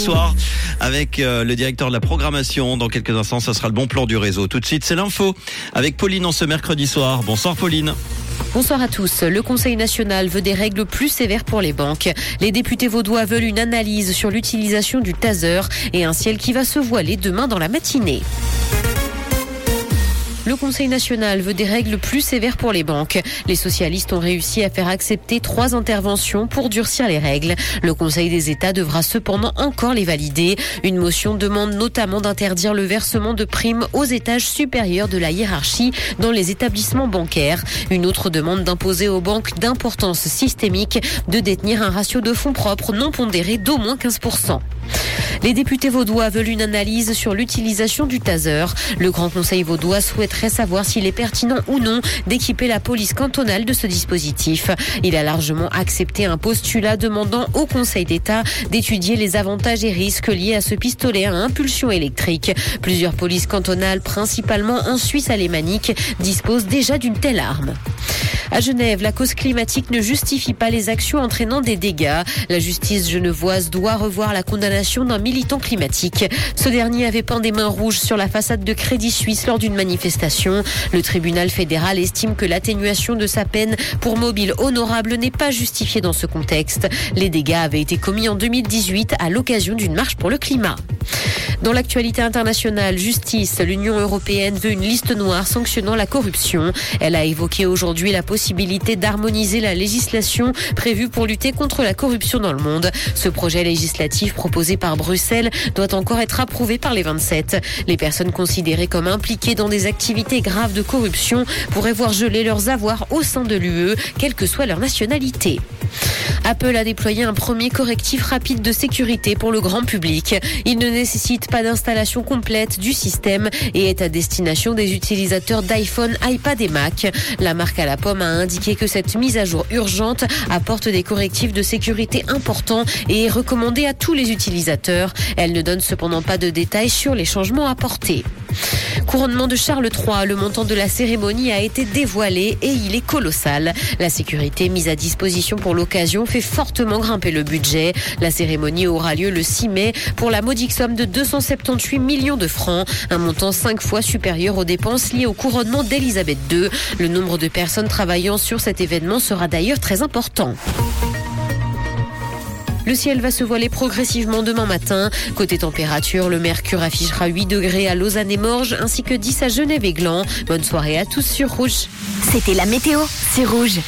soir avec euh, le directeur de la programmation. Dans quelques instants, ça sera le bon plan du réseau. Tout de suite, c'est l'info avec Pauline en ce mercredi soir. Bonsoir Pauline. Bonsoir à tous. Le Conseil national veut des règles plus sévères pour les banques. Les députés vaudois veulent une analyse sur l'utilisation du taser et un ciel qui va se voiler demain dans la matinée. Le Conseil national veut des règles plus sévères pour les banques. Les socialistes ont réussi à faire accepter trois interventions pour durcir les règles. Le Conseil des États devra cependant encore les valider. Une motion demande notamment d'interdire le versement de primes aux étages supérieurs de la hiérarchie dans les établissements bancaires. Une autre demande d'imposer aux banques d'importance systémique de détenir un ratio de fonds propres non pondéré d'au moins 15%. Les députés vaudois veulent une analyse sur l'utilisation du taser. Le Grand Conseil vaudois souhaiterait savoir s'il est pertinent ou non d'équiper la police cantonale de ce dispositif. Il a largement accepté un postulat demandant au Conseil d'État d'étudier les avantages et risques liés à ce pistolet à impulsion électrique. Plusieurs polices cantonales, principalement en Suisse alémanique, disposent déjà d'une telle arme. À Genève, la cause climatique ne justifie pas les actions entraînant des dégâts. La justice genevoise doit revoir la condamnation d'un militant climatique. Ce dernier avait peint des mains rouges sur la façade de Crédit Suisse lors d'une manifestation. Le tribunal fédéral estime que l'atténuation de sa peine pour mobile honorable n'est pas justifiée dans ce contexte. Les dégâts avaient été commis en 2018 à l'occasion d'une marche pour le climat. Dans l'actualité internationale, justice, l'Union européenne veut une liste noire sanctionnant la corruption. Elle a évoqué aujourd'hui la possibilité d'harmoniser la législation prévue pour lutter contre la corruption dans le monde. Ce projet législatif proposé par Bruxelles doit encore être approuvé par les 27. Les personnes considérées comme impliquées dans des activités graves de corruption pourraient voir geler leurs avoirs au sein de l'UE, quelle que soit leur nationalité. Apple a déployé un premier correctif rapide de sécurité pour le grand public. Il ne nécessite pas d'installation complète du système et est à destination des utilisateurs d'iPhone, iPad et Mac. La marque à la pomme a indiqué que cette mise à jour urgente apporte des correctifs de sécurité importants et est recommandée à tous les utilisateurs. Elle ne donne cependant pas de détails sur les changements apportés. Couronnement de Charles III, le montant de la cérémonie a été dévoilé et il est colossal. La sécurité mise à disposition pour l'occasion fait fortement grimper le budget. La cérémonie aura lieu le 6 mai pour la modique somme de 278 millions de francs, un montant cinq fois supérieur aux dépenses liées au couronnement d'Elisabeth II. Le nombre de personnes travaillant sur cet événement sera d'ailleurs très important. Le ciel va se voiler progressivement demain matin. Côté température, le mercure affichera 8 degrés à Lausanne et Morges ainsi que 10 à Genève et Gland. Bonne soirée à tous sur Rouge. C'était la météo, c'est Rouge.